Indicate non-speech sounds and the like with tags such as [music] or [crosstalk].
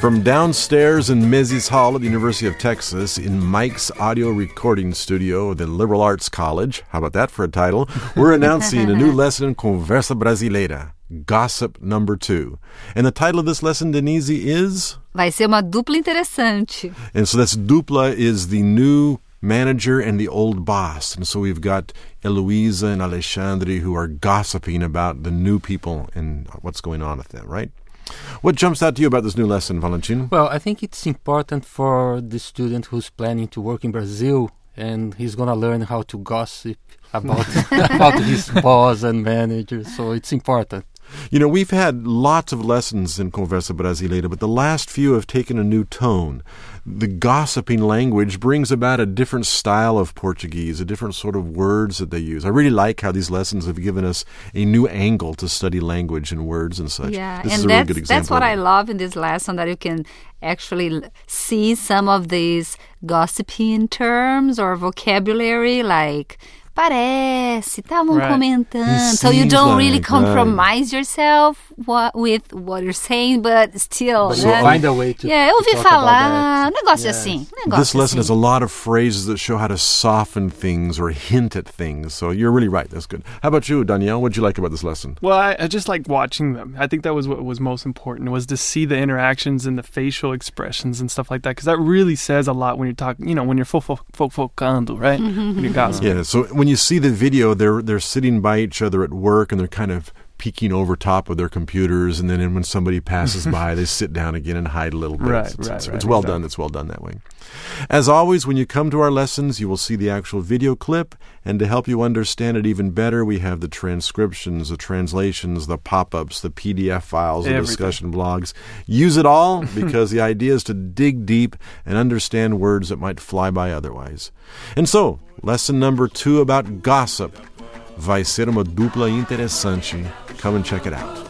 From downstairs in Mezes Hall at the University of Texas, in Mike's audio recording studio, at the Liberal Arts College, how about that for a title? We're announcing a new [laughs] lesson in Conversa Brasileira, Gossip Number Two. And the title of this lesson, Denise, is? Vai ser uma dupla interessante. And so that's dupla is the new manager and the old boss. And so we've got Eloisa and Alexandre who are gossiping about the new people and what's going on with them, right? What jumps out to you about this new lesson, Valentin? Well, I think it's important for the student who's planning to work in Brazil and he's going to learn how to gossip about [laughs] about his boss and manager. So it's important. You know, we've had lots of lessons in Conversa Brasileira, but the last few have taken a new tone. The gossiping language brings about a different style of Portuguese, a different sort of words that they use. I really like how these lessons have given us a new angle to study language and words and such. Yeah, this and is a that's, really good example. that's what I love in this lesson that you can actually see some of these gossiping terms or vocabulary like parece, estavam Right. comentando. So you don't really like, compromise yourself what, with what you're saying, but still. But né? find a way to yeah, eu ouvi to talk about falar, that. um negócio Yes. assim, um negócio This lesson assim. has a lot of phrases that show how to soften things or hint at things. So you're really right. That's good. How about you, Danielle? What did you like about this lesson? Well, I, I just like watching them. I think that was what was most important was to see the interactions and the facial expressions and stuff like that because that really says a lot when you're talking. You know, when you're fo- fo- fo- focando, right? when you're gossiping. Yeah. So when you see the video, they're they're sitting by each other at work and they're kind of peeking over top of their computers, and then when somebody passes [laughs] by, they sit down again and hide a little bit. Right, It's, right, it's, right, it's well exactly. done. It's well done that way. As always, when you come to our lessons, you will see the actual video clip, and to help you understand it even better, we have the transcriptions, the translations, the pop-ups, the PDF files, the Everything. discussion blogs. Use it all [laughs] because the idea is to dig deep and understand words that might fly by otherwise. And so, lesson number two about gossip vai ser uma dupla interessante. Come and check it out.